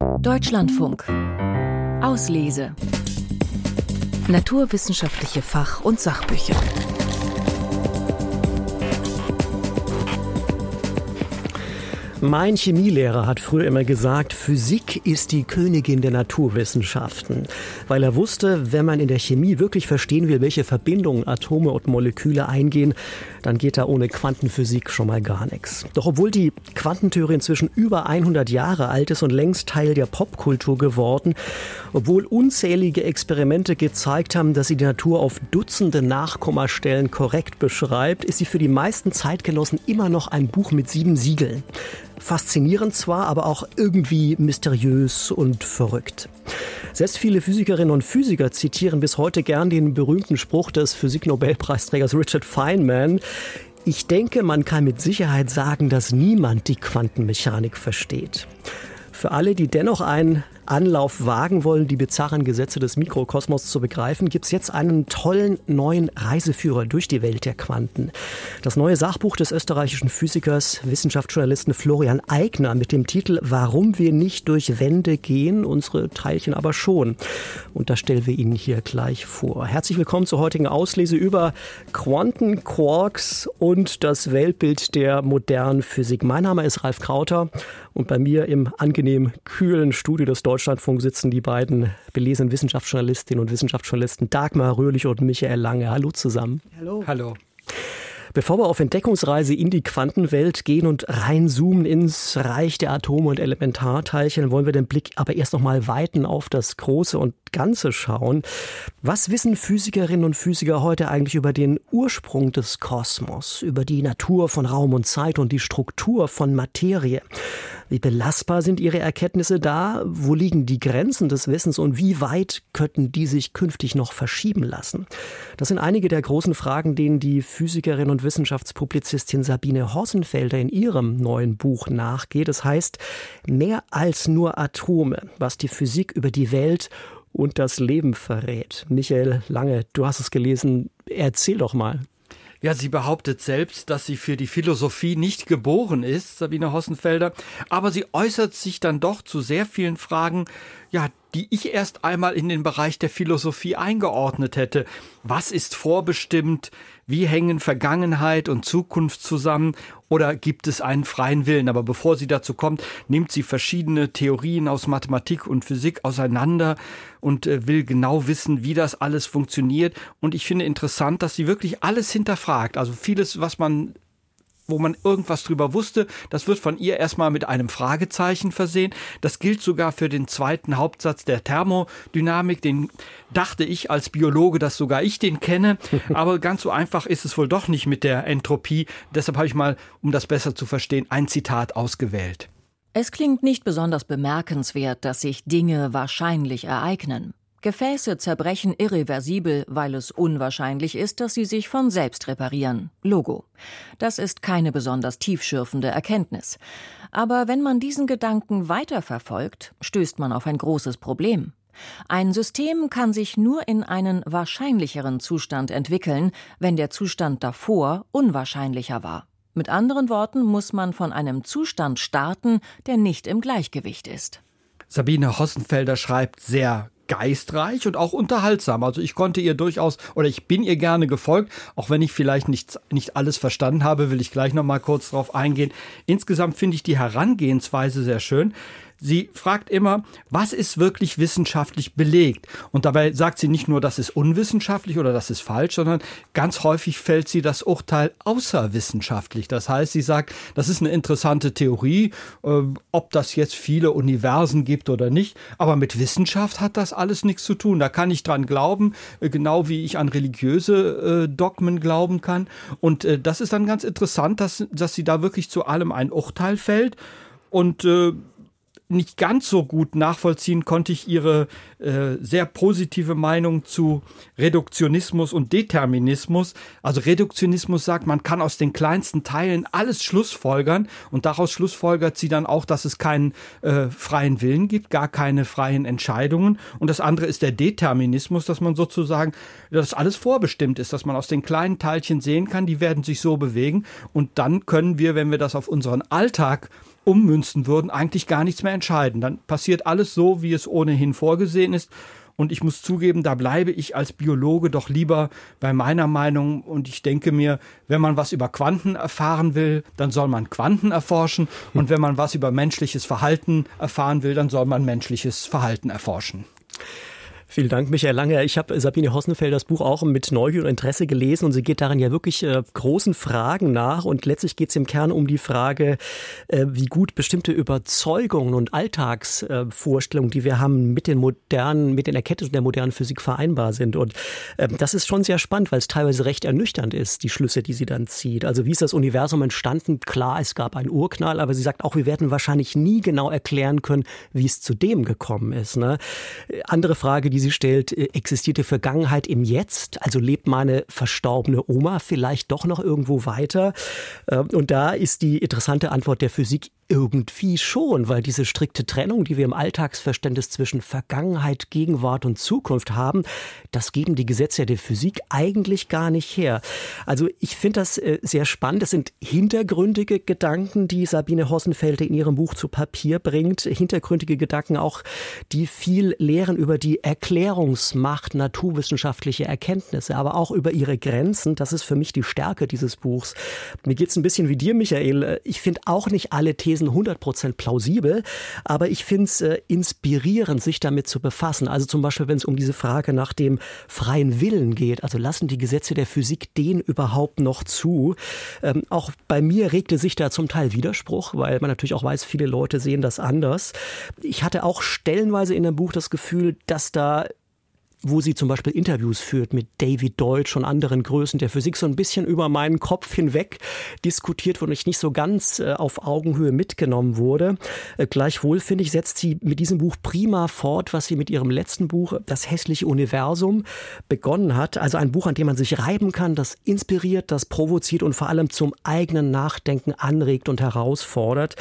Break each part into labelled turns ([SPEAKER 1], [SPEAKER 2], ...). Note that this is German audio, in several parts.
[SPEAKER 1] Deutschlandfunk. Auslese. Naturwissenschaftliche Fach- und Sachbücher.
[SPEAKER 2] Mein Chemielehrer hat früher immer gesagt, Physik ist die Königin der Naturwissenschaften, weil er wusste, wenn man in der Chemie wirklich verstehen will, welche Verbindungen Atome und Moleküle eingehen, dann geht da ohne Quantenphysik schon mal gar nichts. Doch obwohl die Quantentheorie inzwischen über 100 Jahre alt ist und längst Teil der Popkultur geworden, obwohl unzählige Experimente gezeigt haben, dass sie die Natur auf Dutzende Nachkommastellen korrekt beschreibt, ist sie für die meisten Zeitgenossen immer noch ein Buch mit sieben Siegeln. Faszinierend zwar, aber auch irgendwie mysteriös und verrückt. Selbst viele Physikerinnen und Physiker zitieren bis heute gern den berühmten Spruch des Physiknobelpreisträgers Richard Feynman. Ich denke, man kann mit Sicherheit sagen, dass niemand die Quantenmechanik versteht. Für alle, die dennoch ein Anlauf wagen wollen, die bizarren Gesetze des Mikrokosmos zu begreifen, gibt es jetzt einen tollen neuen Reiseführer durch die Welt der Quanten. Das neue Sachbuch des österreichischen Physikers, Wissenschaftsjournalisten Florian Eigner mit dem Titel Warum wir nicht durch Wände gehen, unsere Teilchen aber schon. Und das stellen wir Ihnen hier gleich vor. Herzlich willkommen zur heutigen Auslese über Quanten, Quarks und das Weltbild der modernen Physik. Mein Name ist Ralf Krauter und bei mir im angenehm kühlen Studio des Deutschen Deutschlandfunk sitzen die beiden belesenen Wissenschaftsjournalistinnen und Wissenschaftsjournalisten Dagmar Röhrlich und Michael Lange. Hallo zusammen.
[SPEAKER 3] Hallo. Hallo.
[SPEAKER 2] Bevor wir auf Entdeckungsreise in die Quantenwelt gehen und reinzoomen ins Reich der Atome und Elementarteilchen, wollen wir den Blick aber erst noch mal weiten auf das Große und Ganze schauen. Was wissen Physikerinnen und Physiker heute eigentlich über den Ursprung des Kosmos, über die Natur von Raum und Zeit und die Struktur von Materie? Wie belastbar sind Ihre Erkenntnisse da? Wo liegen die Grenzen des Wissens und wie weit könnten die sich künftig noch verschieben lassen? Das sind einige der großen Fragen, denen die Physikerin und Wissenschaftspublizistin Sabine Hossenfelder in ihrem neuen Buch nachgeht. Es das heißt Mehr als nur Atome, was die Physik über die Welt und das Leben verrät. Michael Lange, du hast es gelesen. Erzähl doch mal.
[SPEAKER 3] Ja, sie behauptet selbst, dass sie für die Philosophie nicht geboren ist, Sabine Hossenfelder, aber sie äußert sich dann doch zu sehr vielen Fragen, ja, die ich erst einmal in den Bereich der Philosophie eingeordnet hätte. Was ist vorbestimmt? Wie hängen Vergangenheit und Zukunft zusammen? Oder gibt es einen freien Willen? Aber bevor sie dazu kommt, nimmt sie verschiedene Theorien aus Mathematik und Physik auseinander und äh, will genau wissen, wie das alles funktioniert. Und ich finde interessant, dass sie wirklich alles hinterfragt. Also vieles, was man wo man irgendwas drüber wusste, das wird von ihr erstmal mit einem Fragezeichen versehen. Das gilt sogar für den zweiten Hauptsatz der Thermodynamik. Den dachte ich als Biologe, dass sogar ich den kenne. Aber ganz so einfach ist es wohl doch nicht mit der Entropie. Deshalb habe ich mal, um das besser zu verstehen, ein Zitat ausgewählt.
[SPEAKER 1] Es klingt nicht besonders bemerkenswert, dass sich Dinge wahrscheinlich ereignen. Gefäße zerbrechen irreversibel, weil es unwahrscheinlich ist, dass sie sich von selbst reparieren. Logo. Das ist keine besonders tiefschürfende Erkenntnis. Aber wenn man diesen Gedanken weiterverfolgt, stößt man auf ein großes Problem. Ein System kann sich nur in einen wahrscheinlicheren Zustand entwickeln, wenn der Zustand davor unwahrscheinlicher war. Mit anderen Worten muss man von einem Zustand starten, der nicht im Gleichgewicht ist.
[SPEAKER 3] Sabine Hossenfelder schreibt sehr geistreich und auch unterhaltsam. Also ich konnte ihr durchaus oder ich bin ihr gerne gefolgt, auch wenn ich vielleicht nicht, nicht alles verstanden habe, will ich gleich noch mal kurz drauf eingehen. Insgesamt finde ich die Herangehensweise sehr schön. Sie fragt immer, was ist wirklich wissenschaftlich belegt? Und dabei sagt sie nicht nur, das ist unwissenschaftlich oder das ist falsch, sondern ganz häufig fällt sie das Urteil außerwissenschaftlich. Das heißt, sie sagt, das ist eine interessante Theorie, äh, ob das jetzt viele Universen gibt oder nicht, aber mit Wissenschaft hat das alles nichts zu tun. Da kann ich dran glauben, äh, genau wie ich an religiöse äh, Dogmen glauben kann. Und äh, das ist dann ganz interessant, dass, dass sie da wirklich zu allem ein Urteil fällt. Und äh, nicht ganz so gut nachvollziehen konnte ich ihre äh, sehr positive Meinung zu Reduktionismus und Determinismus. Also Reduktionismus sagt, man kann aus den kleinsten Teilen alles schlussfolgern und daraus schlussfolgert sie dann auch, dass es keinen äh, freien Willen gibt, gar keine freien Entscheidungen. Und das andere ist der Determinismus, dass man sozusagen, dass alles vorbestimmt ist, dass man aus den kleinen Teilchen sehen kann, die werden sich so bewegen und dann können wir, wenn wir das auf unseren Alltag ummünzen würden, eigentlich gar nichts mehr entscheiden. Dann passiert alles so, wie es ohnehin vorgesehen ist. Und ich muss zugeben, da bleibe ich als Biologe doch lieber bei meiner Meinung. Und ich denke mir, wenn man was über Quanten erfahren will, dann soll man Quanten erforschen. Und wenn man was über menschliches Verhalten erfahren will, dann soll man menschliches Verhalten erforschen.
[SPEAKER 2] Vielen Dank, Michael Lange. Ich habe Sabine Hossenfeld das Buch auch mit Neugier und Interesse gelesen und sie geht darin ja wirklich äh, großen Fragen nach und letztlich geht es im Kern um die Frage, äh, wie gut bestimmte Überzeugungen und Alltagsvorstellungen, äh, die wir haben, mit den modernen, mit den Erkenntnissen der modernen Physik vereinbar sind. Und ähm, das ist schon sehr spannend, weil es teilweise recht ernüchternd ist, die Schlüsse, die sie dann zieht. Also wie ist das Universum entstanden? Klar, es gab einen Urknall, aber sie sagt auch, wir werden wahrscheinlich nie genau erklären können, wie es zu dem gekommen ist. Ne? Andere Frage, die sie stellt, äh, existiert die Vergangenheit im Jetzt? Also lebt meine verstorbene Oma vielleicht doch noch irgendwo weiter? Ähm, und da ist die interessante Antwort der Physik irgendwie schon, weil diese strikte Trennung, die wir im Alltagsverständnis zwischen Vergangenheit, Gegenwart und Zukunft haben, das geben die Gesetze der Physik eigentlich gar nicht her. Also ich finde das äh, sehr spannend. Das sind hintergründige Gedanken, die Sabine Hossenfelder in ihrem Buch zu Papier bringt. Hintergründige Gedanken auch, die viel lehren über die Erklärungsmacht naturwissenschaftlicher Erkenntnisse, aber auch über ihre Grenzen. Das ist für mich die Stärke dieses Buchs. Mir geht es ein bisschen wie dir, Michael. Ich finde auch nicht alle Thesen Thesen 100% plausibel, aber ich finde es äh, inspirierend, sich damit zu befassen. Also zum Beispiel, wenn es um diese Frage nach dem freien Willen geht, also lassen die Gesetze der Physik den überhaupt noch zu? Ähm, auch bei mir regte sich da zum Teil Widerspruch, weil man natürlich auch weiß, viele Leute sehen das anders. Ich hatte auch stellenweise in dem Buch das Gefühl, dass da wo sie zum Beispiel Interviews führt mit David Deutsch und anderen Größen der Physik, so ein bisschen über meinen Kopf hinweg diskutiert, wo ich nicht so ganz äh, auf Augenhöhe mitgenommen wurde. Äh, gleichwohl, finde ich, setzt sie mit diesem Buch prima fort, was sie mit ihrem letzten Buch, Das hässliche Universum, begonnen hat. Also ein Buch, an dem man sich reiben kann, das inspiriert, das provoziert und vor allem zum eigenen Nachdenken anregt und herausfordert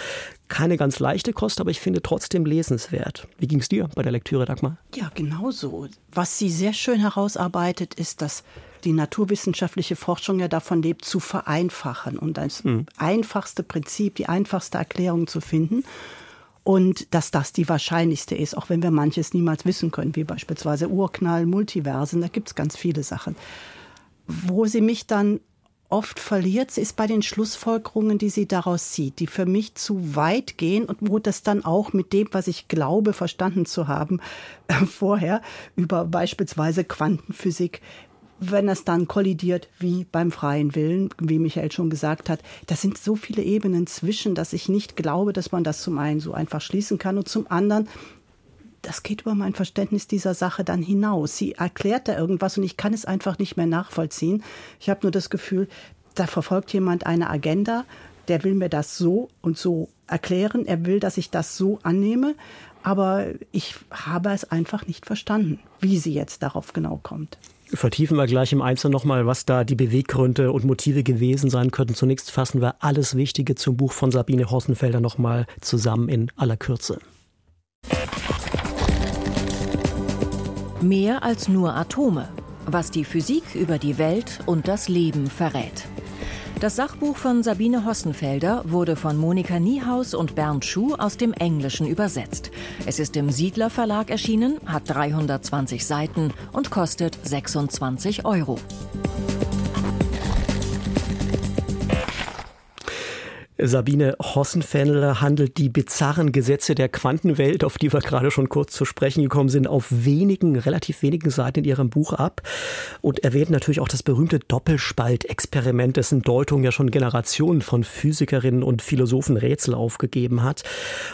[SPEAKER 2] keine ganz leichte Kost, aber ich finde trotzdem lesenswert. Wie ging es dir bei der Lektüre, Dagmar?
[SPEAKER 4] Ja, genau so. Was sie sehr schön herausarbeitet, ist, dass die naturwissenschaftliche Forschung ja davon lebt, zu vereinfachen und das mhm. einfachste Prinzip, die einfachste Erklärung zu finden. Und dass das die wahrscheinlichste ist, auch wenn wir manches niemals wissen können, wie beispielsweise Urknall, Multiversen, da gibt es ganz viele Sachen. Wo sie mich dann oft verliert, ist bei den Schlussfolgerungen, die sie daraus zieht, die für mich zu weit gehen und wo das dann auch mit dem, was ich glaube, verstanden zu haben, äh, vorher über beispielsweise Quantenphysik, wenn es dann kollidiert wie beim freien Willen, wie Michael schon gesagt hat, das sind so viele Ebenen zwischen, dass ich nicht glaube, dass man das zum einen so einfach schließen kann und zum anderen das geht über mein Verständnis dieser Sache dann hinaus. Sie erklärt da irgendwas und ich kann es einfach nicht mehr nachvollziehen. Ich habe nur das Gefühl, da verfolgt jemand eine Agenda, der will mir das so und so erklären, er will, dass ich das so annehme, aber ich habe es einfach nicht verstanden, wie sie jetzt darauf genau kommt.
[SPEAKER 2] Vertiefen wir gleich im Einzelnen nochmal, was da die Beweggründe und Motive gewesen sein könnten. Zunächst fassen wir alles Wichtige zum Buch von Sabine Hossenfelder nochmal zusammen in aller Kürze.
[SPEAKER 1] Mehr als nur Atome, was die Physik über die Welt und das Leben verrät. Das Sachbuch von Sabine Hossenfelder wurde von Monika Niehaus und Bernd Schuh aus dem Englischen übersetzt. Es ist im Siedler Verlag erschienen, hat 320 Seiten und kostet 26 Euro.
[SPEAKER 2] Sabine Hossenfendler handelt die bizarren Gesetze der Quantenwelt, auf die wir gerade schon kurz zu sprechen gekommen sind, auf wenigen, relativ wenigen Seiten in ihrem Buch ab und erwähnt natürlich auch das berühmte Doppelspaltexperiment, dessen Deutung ja schon Generationen von Physikerinnen und Philosophen Rätsel aufgegeben hat.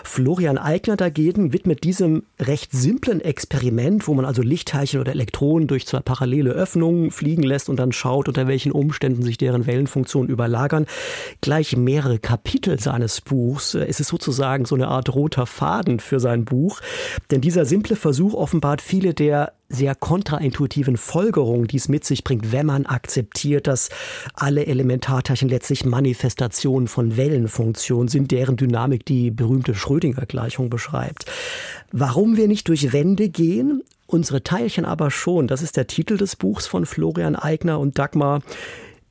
[SPEAKER 2] Florian Eigner dagegen widmet diesem recht simplen Experiment, wo man also Lichtteilchen oder Elektronen durch zwei parallele Öffnungen fliegen lässt und dann schaut, unter welchen Umständen sich deren Wellenfunktionen überlagern, gleich mehrere Kapitel seines Buchs. Es ist sozusagen so eine Art roter Faden für sein Buch. Denn dieser simple Versuch offenbart viele der sehr kontraintuitiven Folgerungen, die es mit sich bringt, wenn man akzeptiert, dass alle Elementarteilchen letztlich Manifestationen von Wellenfunktionen sind, deren Dynamik die berühmte Schrödinger-Gleichung beschreibt. Warum wir nicht durch Wände gehen, unsere Teilchen aber schon, das ist der Titel des Buchs von Florian Eigner und Dagmar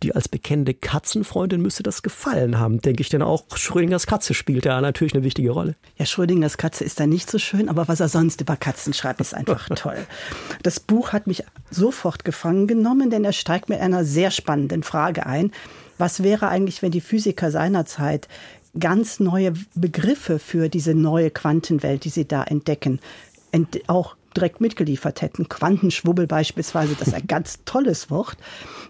[SPEAKER 2] Die als bekennende Katzenfreundin müsste das gefallen haben, denke ich denn auch. Schrödingers Katze spielt da natürlich eine wichtige Rolle.
[SPEAKER 4] Ja, Schrödingers Katze ist da nicht so schön, aber was er sonst über Katzen schreibt, ist einfach toll. Das Buch hat mich sofort gefangen genommen, denn er steigt mit einer sehr spannenden Frage ein. Was wäre eigentlich, wenn die Physiker seinerzeit ganz neue Begriffe für diese neue Quantenwelt, die sie da entdecken, ent auch direkt mitgeliefert hätten. Quantenschwubbel beispielsweise, das ist ein ganz tolles Wort.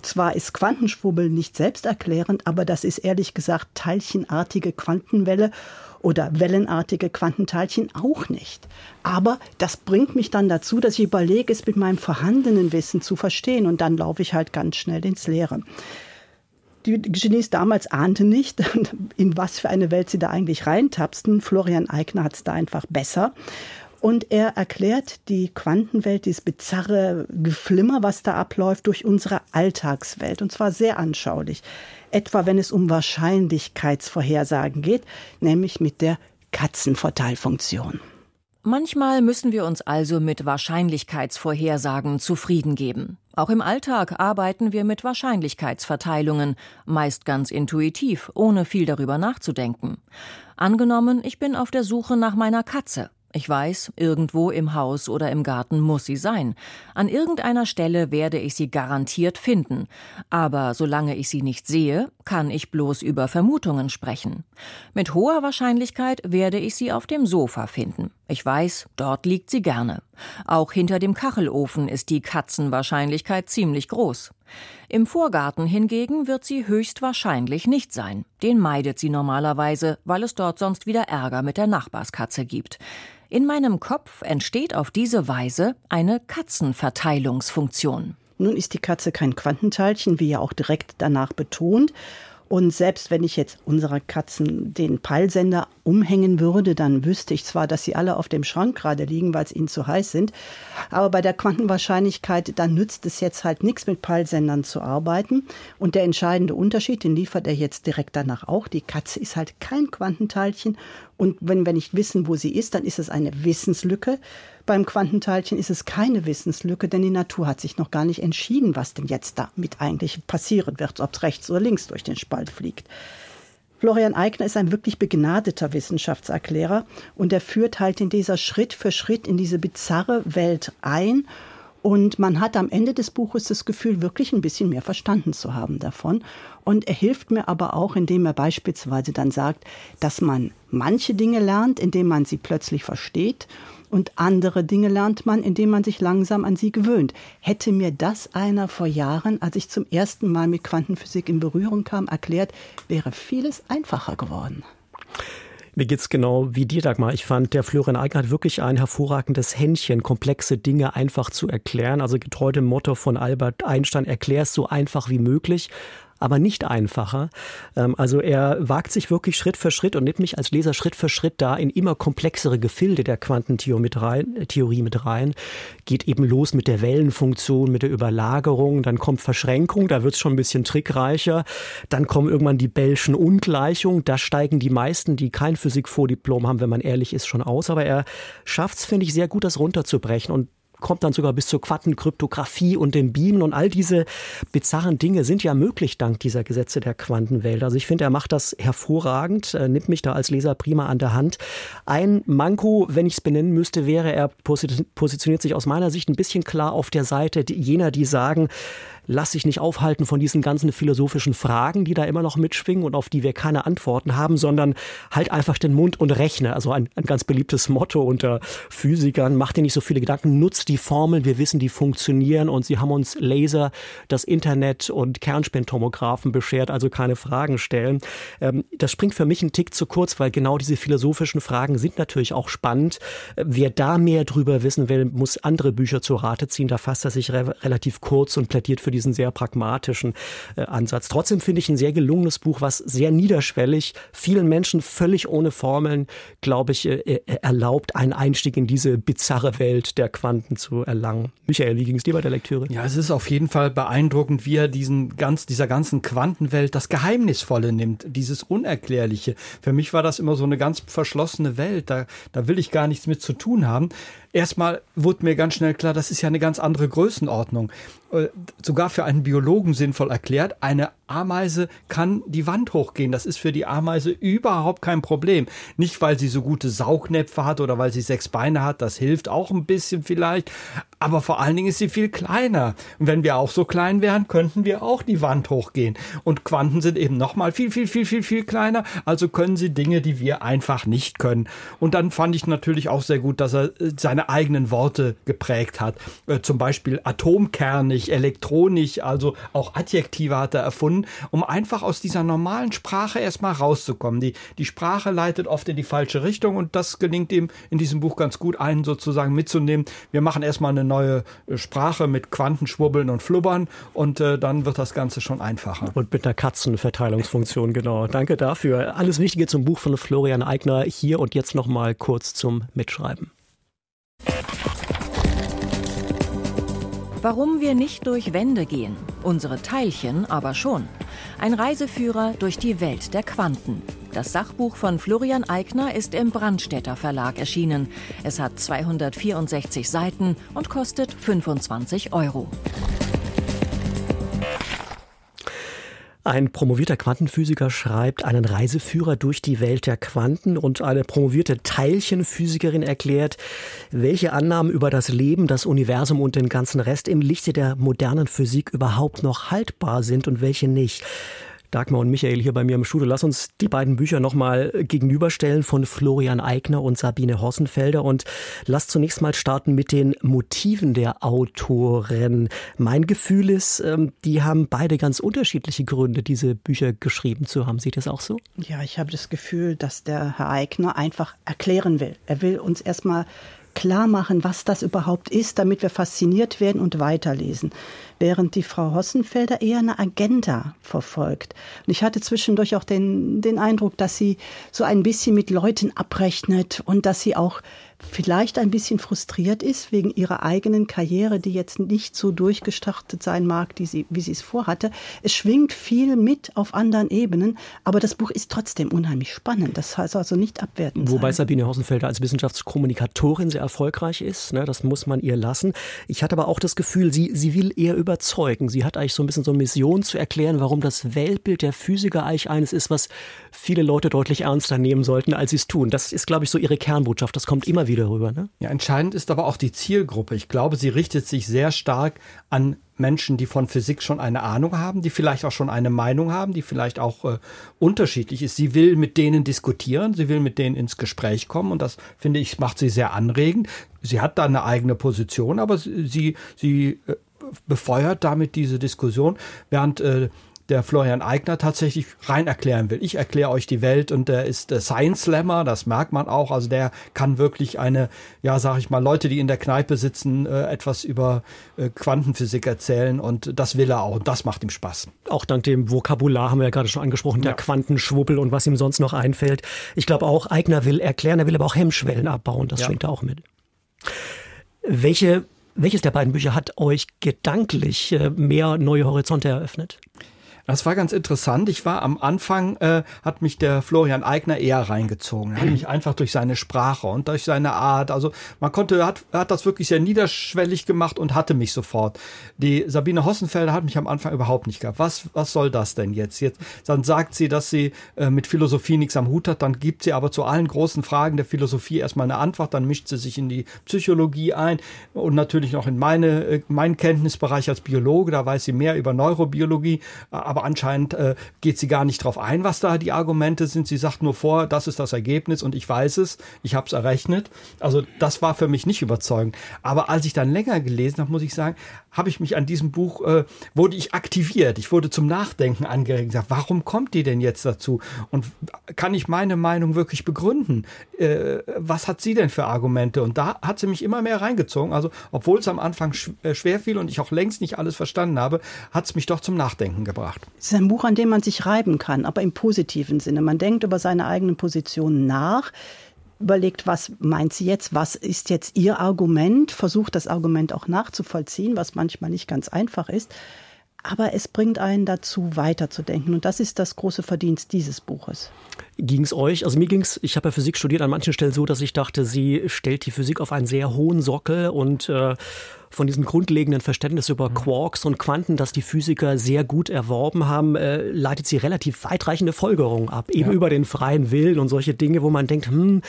[SPEAKER 4] Zwar ist Quantenschwubbel nicht selbsterklärend, aber das ist ehrlich gesagt teilchenartige Quantenwelle oder wellenartige Quantenteilchen auch nicht. Aber das bringt mich dann dazu, dass ich überlege, es mit meinem vorhandenen Wissen zu verstehen und dann laufe ich halt ganz schnell ins Leere. Die Genies damals ahnten nicht, in was für eine Welt sie da eigentlich reintapsten. Florian Eigner hat es da einfach besser. Und er erklärt die Quantenwelt, dieses bizarre Geflimmer, was da abläuft, durch unsere Alltagswelt. Und zwar sehr anschaulich. Etwa wenn es um Wahrscheinlichkeitsvorhersagen geht, nämlich mit der Katzenvorteilfunktion.
[SPEAKER 1] Manchmal müssen wir uns also mit Wahrscheinlichkeitsvorhersagen zufrieden geben. Auch im Alltag arbeiten wir mit Wahrscheinlichkeitsverteilungen, meist ganz intuitiv, ohne viel darüber nachzudenken. Angenommen, ich bin auf der Suche nach meiner Katze. Ich weiß, irgendwo im Haus oder im Garten muss sie sein. An irgendeiner Stelle werde ich sie garantiert finden. Aber solange ich sie nicht sehe, kann ich bloß über Vermutungen sprechen. Mit hoher Wahrscheinlichkeit werde ich sie auf dem Sofa finden. Ich weiß, dort liegt sie gerne. Auch hinter dem Kachelofen ist die Katzenwahrscheinlichkeit ziemlich groß. Im Vorgarten hingegen wird sie höchstwahrscheinlich nicht sein. Den meidet sie normalerweise, weil es dort sonst wieder Ärger mit der Nachbarskatze gibt. In meinem Kopf entsteht auf diese Weise eine Katzenverteilungsfunktion.
[SPEAKER 4] Nun ist die Katze kein Quantenteilchen, wie ja auch direkt danach betont. Und selbst wenn ich jetzt unserer Katzen den Peilsender umhängen würde, dann wüsste ich zwar, dass sie alle auf dem Schrank gerade liegen, weil es ihnen zu heiß sind. Aber bei der Quantenwahrscheinlichkeit, dann nützt es jetzt halt nichts mit Peilsendern zu arbeiten. Und der entscheidende Unterschied, den liefert er jetzt direkt danach auch. Die Katze ist halt kein Quantenteilchen. Und wenn wir nicht wissen, wo sie ist, dann ist es eine Wissenslücke. Beim Quantenteilchen ist es keine Wissenslücke, denn die Natur hat sich noch gar nicht entschieden, was denn jetzt damit eigentlich passieren wird, ob es rechts oder links durch den Spalt fliegt. Florian Eigner ist ein wirklich begnadeter Wissenschaftserklärer und er führt halt in dieser Schritt für Schritt in diese bizarre Welt ein und man hat am Ende des Buches das Gefühl, wirklich ein bisschen mehr verstanden zu haben davon. Und er hilft mir aber auch, indem er beispielsweise dann sagt, dass man manche Dinge lernt, indem man sie plötzlich versteht und andere Dinge lernt man, indem man sich langsam an sie gewöhnt. Hätte mir das einer vor Jahren, als ich zum ersten Mal mit Quantenphysik in Berührung kam, erklärt, wäre vieles einfacher geworden.
[SPEAKER 2] Mir geht's genau wie dir, Dagmar. Ich fand, der Florian Eigner hat wirklich ein hervorragendes Händchen, komplexe Dinge einfach zu erklären. Also getreu dem Motto von Albert Einstein, erklär es so einfach wie möglich aber nicht einfacher. Ähm, also er wagt sich wirklich Schritt für Schritt und nimmt mich als Leser Schritt für Schritt da in immer komplexere Gefilde der Quantentheorie mit rein. Geht eben los mit der Wellenfunktion, mit der Überlagerung, dann kommt Verschränkung, da wird es schon ein bisschen trickreicher. Dann kommen irgendwann die Bellschen Ungleichungen, da steigen die meisten, die kein Physikvordiplom haben, wenn man ehrlich ist, schon aus. Aber er schafft es, finde ich, sehr gut, das runterzubrechen. Und kommt dann sogar bis zur Quantenkryptographie und dem Beamen und all diese bizarren Dinge sind ja möglich dank dieser Gesetze der Quantenwelt. Also ich finde, er macht das hervorragend, äh, nimmt mich da als Leser prima an der Hand. Ein Manko, wenn ich es benennen müsste, wäre, er positioniert sich aus meiner Sicht ein bisschen klar auf der Seite jener, die sagen, lass dich nicht aufhalten von diesen ganzen philosophischen Fragen, die da immer noch mitschwingen und auf die wir keine Antworten haben, sondern halt einfach den Mund und rechne. Also ein, ein ganz beliebtes Motto unter Physikern. Mach dir nicht so viele Gedanken, nutz die Formeln, wir wissen, die funktionieren und sie haben uns Laser, das Internet und Kernspintomographen beschert, also keine Fragen stellen. Ähm, das springt für mich einen Tick zu kurz, weil genau diese philosophischen Fragen sind natürlich auch spannend. Wer da mehr drüber wissen will, muss andere Bücher zu Rate ziehen. Da fasst er sich re relativ kurz und plädiert für diesen sehr pragmatischen äh, Ansatz. Trotzdem finde ich ein sehr gelungenes Buch, was sehr niederschwellig vielen Menschen völlig ohne Formeln, glaube ich, äh, äh, erlaubt, einen Einstieg in diese bizarre Welt der Quanten zu erlangen. Michael, wie ging es dir bei der Lektüre?
[SPEAKER 3] Ja, es ist auf jeden Fall beeindruckend, wie er diesen ganz, dieser ganzen Quantenwelt das Geheimnisvolle nimmt, dieses Unerklärliche. Für mich war das immer so eine ganz verschlossene Welt, da, da will ich gar nichts mit zu tun haben. Erstmal wurde mir ganz schnell klar, das ist ja eine ganz andere Größenordnung. Äh, sogar für einen Biologen sinnvoll erklärt, eine Ameise kann die Wand hochgehen. Das ist für die Ameise überhaupt kein Problem. Nicht, weil sie so gute Saugnäpfe hat oder weil sie sechs Beine hat, das hilft auch ein bisschen vielleicht, aber vor allen Dingen ist sie viel kleiner. Und wenn wir auch so klein wären, könnten wir auch die Wand hochgehen. Und Quanten sind eben nochmal viel, viel, viel, viel, viel kleiner, also können sie Dinge, die wir einfach nicht können. Und dann fand ich natürlich auch sehr gut, dass er äh, seine eigenen Worte geprägt hat. Äh, zum Beispiel atomkernig, elektronisch, also auch Adjektive hat er erfunden, um einfach aus dieser normalen Sprache erstmal rauszukommen. Die, die Sprache leitet oft in die falsche Richtung und das gelingt ihm in diesem Buch ganz gut, einen sozusagen mitzunehmen. Wir machen erstmal eine neue äh, Sprache mit Quantenschwubbeln und Flubbern und äh, dann wird das Ganze schon einfacher.
[SPEAKER 2] Und mit einer Katzenverteilungsfunktion, genau. Danke dafür. Alles Wichtige zum Buch von Florian Eigner hier und jetzt nochmal kurz zum Mitschreiben.
[SPEAKER 1] Warum wir nicht durch Wände gehen, unsere Teilchen aber schon. Ein Reiseführer durch die Welt der Quanten. Das Sachbuch von Florian Eigner ist im Brandstätter Verlag erschienen. Es hat 264 Seiten und kostet 25 Euro.
[SPEAKER 2] Ein promovierter Quantenphysiker schreibt einen Reiseführer durch die Welt der Quanten und eine promovierte Teilchenphysikerin erklärt, welche Annahmen über das Leben, das Universum und den ganzen Rest im Lichte der modernen Physik überhaupt noch haltbar sind und welche nicht. Dagmar und Michael hier bei mir im Studio. Lass uns die beiden Bücher nochmal gegenüberstellen von Florian Eigner und Sabine Hossenfelder. Und lass zunächst mal starten mit den Motiven der Autoren. Mein Gefühl ist, ähm, die haben beide ganz unterschiedliche Gründe, diese Bücher geschrieben zu haben. Sieht das auch so?
[SPEAKER 4] Ja, ich habe das Gefühl, dass der Herr Eigner einfach erklären will. Er will uns erstmal klar machen, was das überhaupt ist, damit wir fasziniert werden und weiterlesen während die Frau Hossenfelder eher eine Agenda verfolgt. Und ich hatte zwischendurch auch den, den Eindruck, dass sie so ein bisschen mit Leuten abrechnet und dass sie auch vielleicht ein bisschen frustriert ist wegen ihrer eigenen Karriere, die jetzt nicht so durchgestartet sein mag, die sie, wie sie es vorhatte. Es schwingt viel mit auf anderen Ebenen, aber das Buch ist trotzdem unheimlich spannend. Das heißt also nicht abwertend.
[SPEAKER 2] Wobei
[SPEAKER 4] sein.
[SPEAKER 2] Sabine Hossenfelder als Wissenschaftskommunikatorin sehr erfolgreich ist. Ne? Das muss man ihr lassen. Ich hatte aber auch das Gefühl, sie, sie will eher überzeugen. Sie hat eigentlich so ein bisschen so eine Mission zu erklären, warum das Weltbild der Physiker eigentlich eines ist, was viele Leute deutlich ernster nehmen sollten, als sie es tun. Das ist, glaube ich, so ihre Kernbotschaft. Das kommt immer wieder rüber. Ne?
[SPEAKER 3] Ja, entscheidend ist aber auch die Zielgruppe. Ich glaube, sie richtet sich sehr stark an Menschen, die von Physik schon eine Ahnung haben, die vielleicht auch schon eine Meinung haben, die vielleicht auch äh, unterschiedlich ist. Sie will mit denen diskutieren, sie will mit denen ins Gespräch kommen und das finde ich macht sie sehr anregend. Sie hat da eine eigene Position, aber sie sie äh, befeuert damit diese Diskussion, während äh, der Florian Eigner tatsächlich rein erklären will. Ich erkläre euch die Welt und der ist äh, Science Slammer, das merkt man auch. Also der kann wirklich eine, ja, sag ich mal, Leute, die in der Kneipe sitzen, äh, etwas über äh, Quantenphysik erzählen und das will er auch und das macht ihm Spaß.
[SPEAKER 2] Auch dank dem Vokabular haben wir ja gerade schon angesprochen, der ja. Quantenschwuppel und was ihm sonst noch einfällt. Ich glaube auch, Eigner will erklären, er will aber auch Hemmschwellen abbauen, das ja. schwingt er auch mit. Welche welches der beiden Bücher hat euch gedanklich mehr neue Horizonte eröffnet?
[SPEAKER 3] Das war ganz interessant. Ich war am Anfang, äh, hat mich der Florian Eigner eher reingezogen. Er hat mich einfach durch seine Sprache und durch seine Art. Also man konnte, hat, hat das wirklich sehr niederschwellig gemacht und hatte mich sofort. Die Sabine Hossenfelder hat mich am Anfang überhaupt nicht gehabt. Was, was soll das denn jetzt? Jetzt dann sagt sie, dass sie äh, mit Philosophie nichts am Hut hat. Dann gibt sie aber zu allen großen Fragen der Philosophie erstmal eine Antwort. Dann mischt sie sich in die Psychologie ein und natürlich noch in meine, äh, meinen Kenntnisbereich als Biologe. Da weiß sie mehr über Neurobiologie aber anscheinend äh, geht sie gar nicht drauf ein, was da die Argumente sind. Sie sagt nur vor, das ist das Ergebnis und ich weiß es, ich habe es errechnet. Also das war für mich nicht überzeugend. Aber als ich dann länger gelesen habe, muss ich sagen, habe ich mich an diesem Buch, äh, wurde ich aktiviert. Ich wurde zum Nachdenken angeregt. Gesagt, warum kommt die denn jetzt dazu? Und kann ich meine Meinung wirklich begründen? Äh, was hat sie denn für Argumente? Und da hat sie mich immer mehr reingezogen. Also, obwohl es am Anfang äh, schwer fiel und ich auch längst nicht alles verstanden habe, hat es mich doch zum Nachdenken gebracht.
[SPEAKER 4] Es ist ein Buch, an dem man sich reiben kann, aber im positiven Sinne. Man denkt über seine eigenen Positionen nach überlegt, was meint sie jetzt, was ist jetzt ihr Argument, versucht das Argument auch nachzuvollziehen, was manchmal nicht ganz einfach ist. Aber es bringt einen dazu, weiterzudenken. Und das ist das große Verdienst dieses Buches.
[SPEAKER 2] Ging es euch, also mir ging es, ich habe ja Physik studiert, an manchen Stellen so, dass ich dachte, sie stellt die Physik auf einen sehr hohen Sockel und äh, von diesem grundlegenden Verständnis über mhm. Quarks und Quanten, das die Physiker sehr gut erworben haben, äh, leitet sie relativ weitreichende Folgerungen ab, eben ja. über den freien Willen und solche Dinge, wo man denkt, hm,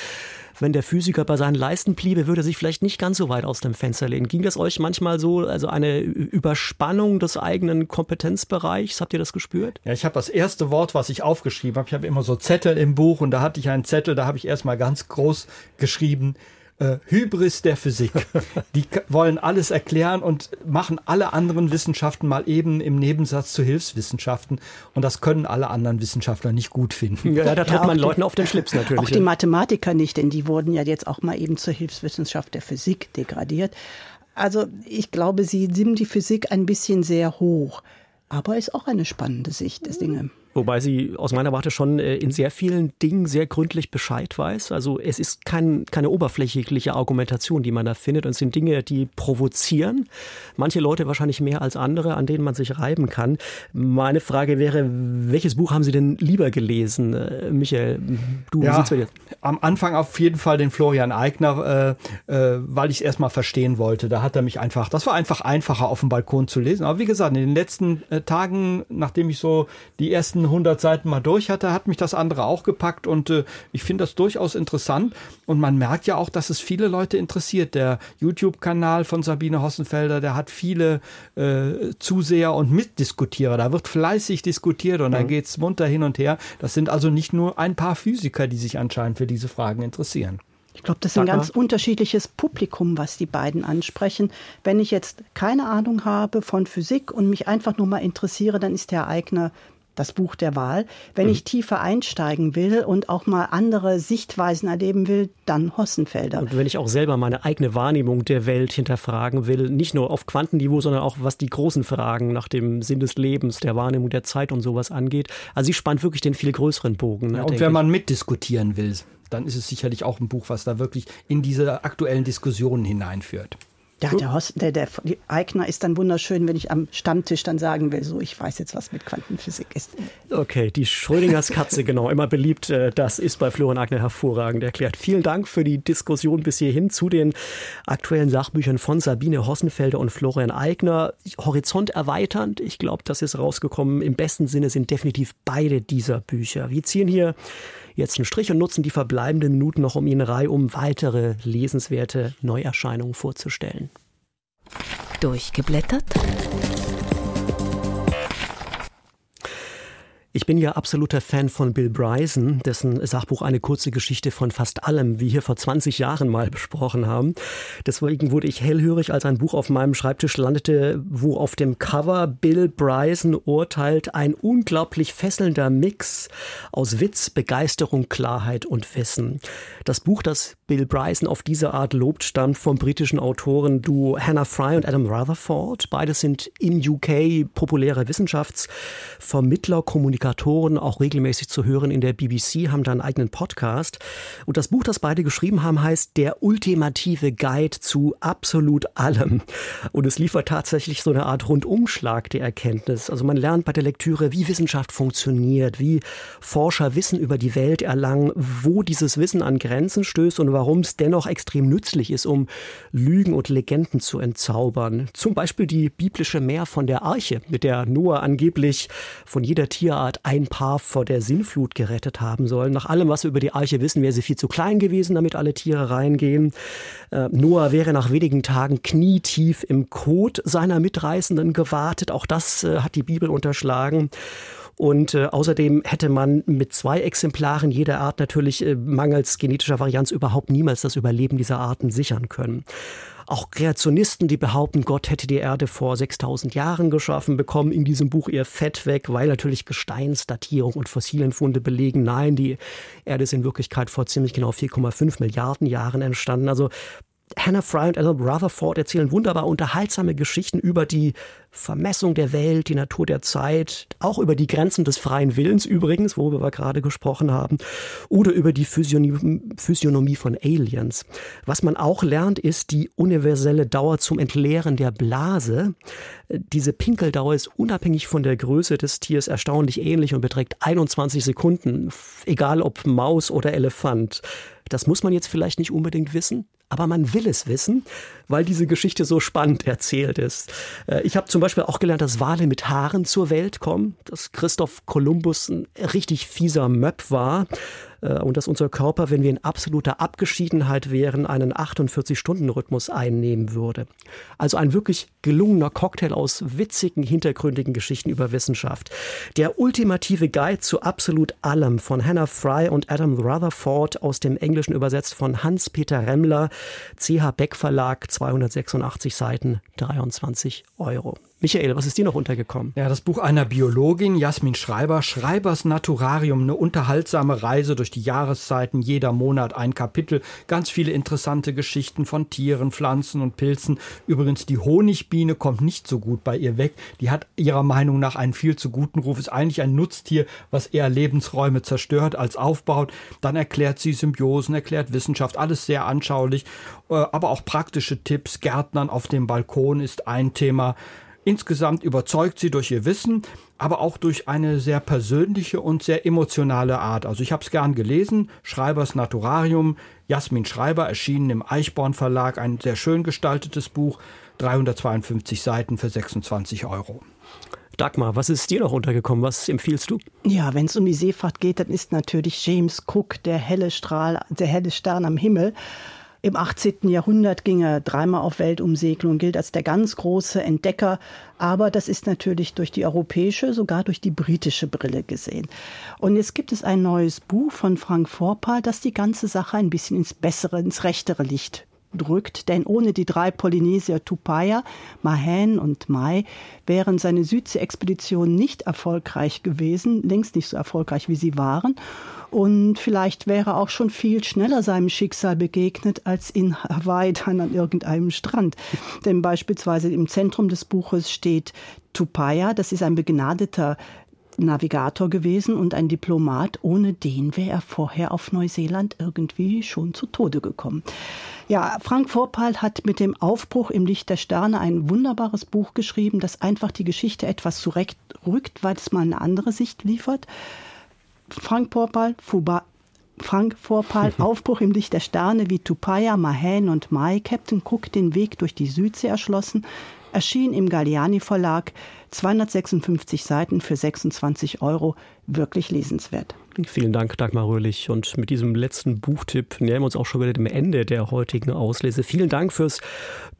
[SPEAKER 2] wenn der Physiker bei seinen Leisten bliebe, würde er sich vielleicht nicht ganz so weit aus dem Fenster lehnen. Ging das euch manchmal so, also eine Überspannung des eigenen Kompetenzbereichs? Habt ihr das gespürt?
[SPEAKER 3] Ja, ich habe das erste Wort, was ich aufgeschrieben habe, ich habe immer so Zettel im Buch und da hatte ich einen Zettel, da habe ich erstmal ganz groß geschrieben, äh, Hybris der Physik. Die wollen alles erklären und machen alle anderen Wissenschaften mal eben im Nebensatz zu Hilfswissenschaften. Und das können alle anderen Wissenschaftler nicht gut finden.
[SPEAKER 2] Ja, da tritt ja, man Leuten auf den Schlips natürlich.
[SPEAKER 4] Auch die Mathematiker nicht, denn die wurden ja jetzt auch mal eben zur Hilfswissenschaft der Physik degradiert. Also ich glaube, sie nimmt die Physik ein bisschen sehr hoch. Aber ist auch eine spannende Sicht des Dinge.
[SPEAKER 2] Wobei sie aus meiner Warte schon äh, in sehr vielen Dingen sehr gründlich Bescheid weiß. Also es ist kein, keine oberflächliche Argumentation, die man da findet. Und es sind Dinge, die provozieren. Manche Leute wahrscheinlich mehr als andere, an denen man sich reiben kann. Meine Frage wäre, welches Buch haben Sie denn lieber gelesen? Äh, Michael,
[SPEAKER 3] du ja, sitzt bei dir. Am Anfang auf jeden Fall den Florian Eigner, äh, äh, weil ich es erstmal verstehen wollte. Da hat er mich einfach, das war einfach einfacher auf dem Balkon zu lesen. Aber wie gesagt, in den letzten äh, Tagen, nachdem ich so die ersten 100 Seiten mal durch hatte, hat mich das andere auch gepackt und äh, ich finde das durchaus interessant und man merkt ja auch, dass es viele Leute interessiert. Der YouTube-Kanal von Sabine Hossenfelder, der hat viele äh, Zuseher und Mitdiskutierer. Da wird fleißig diskutiert und mhm. da geht's munter hin und her. Das sind also nicht nur ein paar Physiker, die sich anscheinend für diese Fragen interessieren.
[SPEAKER 4] Ich glaube, das ist ein ganz unterschiedliches Publikum, was die beiden ansprechen. Wenn ich jetzt keine Ahnung habe von Physik und mich einfach nur mal interessiere, dann ist der Eigner das Buch der Wahl. Wenn mhm. ich tiefer einsteigen will und auch mal andere Sichtweisen erleben will, dann Hossenfelder.
[SPEAKER 2] Und wenn ich auch selber meine eigene Wahrnehmung der Welt hinterfragen will, nicht nur auf Quantenniveau, sondern auch was die großen Fragen nach dem Sinn des Lebens, der Wahrnehmung der Zeit und sowas angeht. Also sie spannt wirklich den viel größeren Bogen.
[SPEAKER 3] Ne, ja, und wenn man mitdiskutieren will, dann ist es sicherlich auch ein Buch, was da wirklich in diese aktuellen Diskussionen hineinführt.
[SPEAKER 4] Ja, der, Host, der, der Eigner ist dann wunderschön, wenn ich am Stammtisch dann sagen will, so, ich weiß jetzt, was mit Quantenphysik ist.
[SPEAKER 2] Okay, die Schrödingers Katze, genau, immer beliebt. Äh, das ist bei Florian Eigner hervorragend erklärt. Vielen Dank für die Diskussion bis hierhin zu den aktuellen Sachbüchern von Sabine Hossenfelder und Florian Eigner. Horizont erweiternd. Ich glaube, das ist rausgekommen. Im besten Sinne sind definitiv beide dieser Bücher. Wir ziehen hier jetzt einen Strich und nutzen die verbleibenden Minuten noch, um Ihnen Reihe um weitere lesenswerte Neuerscheinungen vorzustellen.
[SPEAKER 1] Durchgeblättert?
[SPEAKER 2] Ich bin ja absoluter Fan von Bill Bryson, dessen Sachbuch eine kurze Geschichte von fast allem, wie hier vor 20 Jahren mal besprochen haben. Deswegen wurde ich hellhörig, als ein Buch auf meinem Schreibtisch landete, wo auf dem Cover Bill Bryson urteilt, ein unglaublich fesselnder Mix aus Witz, Begeisterung, Klarheit und Wissen. Das Buch, das Bill Bryson auf diese Art lobt, stammt vom britischen Autoren Duo Hannah Fry und Adam Rutherford. Beides sind in UK populäre Wissenschaftsvermittler, Kommunikatoren Kommunikatoren auch regelmäßig zu hören in der BBC, haben da einen eigenen Podcast. Und das Buch, das beide geschrieben haben, heißt Der ultimative Guide zu absolut allem. Und es liefert tatsächlich so eine Art Rundumschlag der Erkenntnis. Also man lernt bei der Lektüre, wie Wissenschaft funktioniert, wie Forscher Wissen über die Welt erlangen, wo dieses Wissen an Grenzen stößt und warum es dennoch extrem nützlich ist, um Lügen und Legenden zu entzaubern. Zum Beispiel die biblische Meer von der Arche, mit der Noah angeblich von jeder Tierart hat ein Paar vor der Sinnflut gerettet haben sollen. Nach allem, was wir über die Arche wissen, wäre sie viel zu klein gewesen, damit alle Tiere reingehen. Äh, Noah wäre nach wenigen Tagen knietief im Kot seiner Mitreißenden gewartet. Auch das äh, hat die Bibel unterschlagen. Und äh, außerdem hätte man mit zwei Exemplaren jeder Art natürlich äh, mangels genetischer Varianz überhaupt niemals das Überleben dieser Arten sichern können. Auch Kreationisten, die behaupten, Gott hätte die Erde vor 6000 Jahren geschaffen, bekommen in diesem Buch ihr Fett weg, weil natürlich Gesteinsdatierung und Fossilienfunde belegen, nein, die Erde ist in Wirklichkeit vor ziemlich genau 4,5 Milliarden Jahren entstanden. Also Hannah Fry und Alan Rutherford erzählen wunderbar unterhaltsame Geschichten über die Vermessung der Welt, die Natur der Zeit, auch über die Grenzen des freien Willens übrigens, worüber wir gerade gesprochen haben, oder über die Physiognomie, von Aliens. Was man auch lernt, ist die universelle Dauer zum Entleeren der Blase. Diese Pinkeldauer ist unabhängig von der Größe des Tiers erstaunlich ähnlich und beträgt 21 Sekunden, egal ob Maus oder Elefant. Das muss man jetzt vielleicht nicht unbedingt wissen, aber man will es wissen, weil diese Geschichte so spannend erzählt ist. Äh, ich habe zum Beispiel auch gelernt, dass Wale mit Haaren zur Welt kommen, dass Christoph Kolumbus ein richtig fieser Möb war und dass unser Körper, wenn wir in absoluter Abgeschiedenheit wären, einen 48-Stunden-Rhythmus einnehmen würde. Also ein wirklich gelungener Cocktail aus witzigen, hintergründigen Geschichten über Wissenschaft. Der ultimative Guide zu absolut allem von Hannah Fry und Adam Rutherford aus dem Englischen übersetzt von Hans-Peter Remmler, CH Beck Verlag, 286 Seiten, 23 Euro. Michael, was ist dir noch untergekommen?
[SPEAKER 3] Ja, das Buch einer Biologin, Jasmin Schreiber, Schreibers Naturarium, eine unterhaltsame Reise durch die Jahreszeiten, jeder Monat ein Kapitel, ganz viele interessante Geschichten von Tieren, Pflanzen und Pilzen. Übrigens, die Honigbiene kommt nicht so gut bei ihr weg. Die hat ihrer Meinung nach einen viel zu guten Ruf, ist eigentlich ein Nutztier, was eher Lebensräume zerstört als aufbaut. Dann erklärt sie Symbiosen, erklärt Wissenschaft, alles sehr anschaulich, äh, aber auch praktische Tipps. Gärtnern auf dem Balkon ist ein Thema. Insgesamt überzeugt sie durch ihr Wissen, aber auch durch eine sehr persönliche und sehr emotionale Art. Also ich habe es gern gelesen, Schreibers Naturarium, Jasmin Schreiber, erschienen im Eichborn Verlag, ein sehr schön gestaltetes Buch, 352 Seiten für 26 Euro.
[SPEAKER 2] Dagmar, was ist dir noch untergekommen? Was empfiehlst du?
[SPEAKER 4] Ja, wenn es um die Seefahrt geht, dann ist natürlich James Cook der helle Strahl, der helle Stern am Himmel. Im 18. Jahrhundert ging er dreimal auf Weltumsegelung gilt als der ganz große Entdecker. Aber das ist natürlich durch die europäische, sogar durch die britische Brille gesehen. Und jetzt gibt es ein neues Buch von Frank Vorpal, das die ganze Sache ein bisschen ins bessere, ins rechtere Licht drückt, denn ohne die drei Polynesier Tupaya, Mahan und Mai wären seine Südsee-Expeditionen nicht erfolgreich gewesen, längst nicht so erfolgreich, wie sie waren. Und vielleicht wäre auch schon viel schneller seinem Schicksal begegnet als in Hawaii dann an irgendeinem Strand. Denn beispielsweise im Zentrum des Buches steht Tupaya, das ist ein begnadeter Navigator gewesen und ein Diplomat. Ohne den wäre er vorher auf Neuseeland irgendwie schon zu Tode gekommen. Ja, Frank Vorpal hat mit dem Aufbruch im Licht der Sterne ein wunderbares Buch geschrieben, das einfach die Geschichte etwas zurechtrückt, weil es mal eine andere Sicht liefert. Frank Vorpal, Fuba, Frank Vorpal, Aufbruch im Licht der Sterne, wie Tupaya, Mahan und Mai Captain Cook den Weg durch die Südsee erschlossen, erschien im Galliani Verlag, 256 Seiten für 26 Euro, wirklich lesenswert.
[SPEAKER 2] Vielen Dank, Dagmar Röhlich. Und mit diesem letzten Buchtipp nähern wir uns auch schon wieder dem Ende der heutigen Auslese. Vielen Dank fürs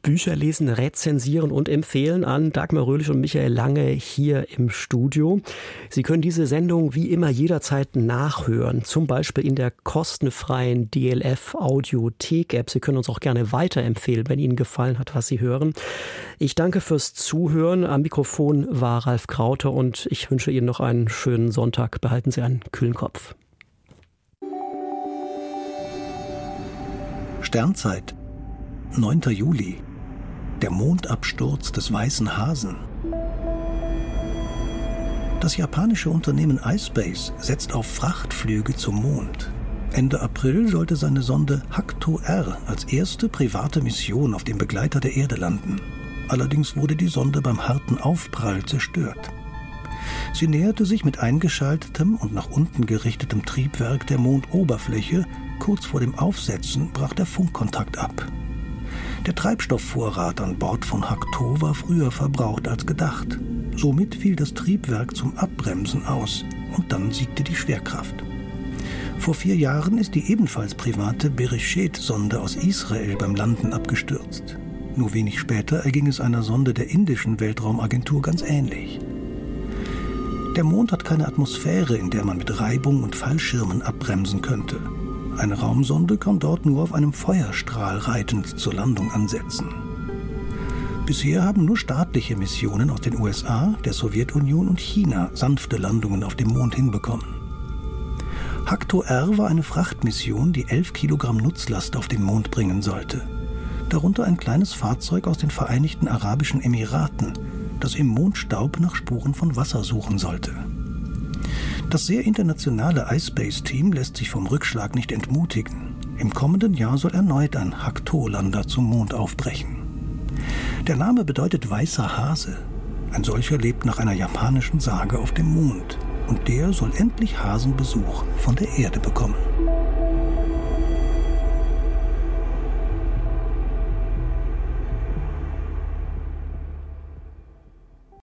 [SPEAKER 2] Bücherlesen, Rezensieren und Empfehlen an Dagmar Röhlich und Michael Lange hier im Studio. Sie können diese Sendung wie immer jederzeit nachhören, zum Beispiel in der kostenfreien DLF Audiothek App. Sie können uns auch gerne weiterempfehlen, wenn Ihnen gefallen hat, was Sie hören. Ich danke fürs Zuhören. Am Mikrofon war Ralf Krauter und ich wünsche Ihnen noch einen schönen Sonntag. Behalten Sie einen kühlen Kopf.
[SPEAKER 5] Sternzeit, 9. Juli. Der Mondabsturz des weißen Hasen. Das japanische Unternehmen iSpace setzt auf Frachtflüge zum Mond. Ende April sollte seine Sonde Hakto R als erste private Mission auf dem Begleiter der Erde landen. Allerdings wurde die Sonde beim harten Aufprall zerstört. Sie näherte sich mit eingeschaltetem und nach unten gerichtetem Triebwerk der Mondoberfläche. Kurz vor dem Aufsetzen brach der Funkkontakt ab. Der Treibstoffvorrat an Bord von Hakto war früher verbraucht als gedacht. Somit fiel das Triebwerk zum Abbremsen aus und dann siegte die Schwerkraft. Vor vier Jahren ist die ebenfalls private Bereshet-Sonde aus Israel beim Landen abgestürzt. Nur wenig später erging es einer Sonde der indischen Weltraumagentur ganz ähnlich. Der Mond hat keine Atmosphäre, in der man mit Reibung und Fallschirmen abbremsen könnte. Eine Raumsonde kann dort nur auf einem Feuerstrahl reitend zur Landung ansetzen. Bisher haben nur staatliche Missionen aus den USA, der Sowjetunion und China sanfte Landungen auf dem Mond hinbekommen. Hakto R war eine Frachtmission, die 11 Kilogramm Nutzlast auf den Mond bringen sollte. darunter ein kleines Fahrzeug aus den Vereinigten Arabischen Emiraten, das im Mondstaub nach Spuren von Wasser suchen sollte. Das sehr internationale iSpace-Team lässt sich vom Rückschlag nicht entmutigen. Im kommenden Jahr soll erneut ein Haktolander zum Mond aufbrechen. Der Name bedeutet weißer Hase. Ein solcher lebt nach einer japanischen Sage auf dem Mond. Und der soll endlich Hasenbesuch von der Erde bekommen.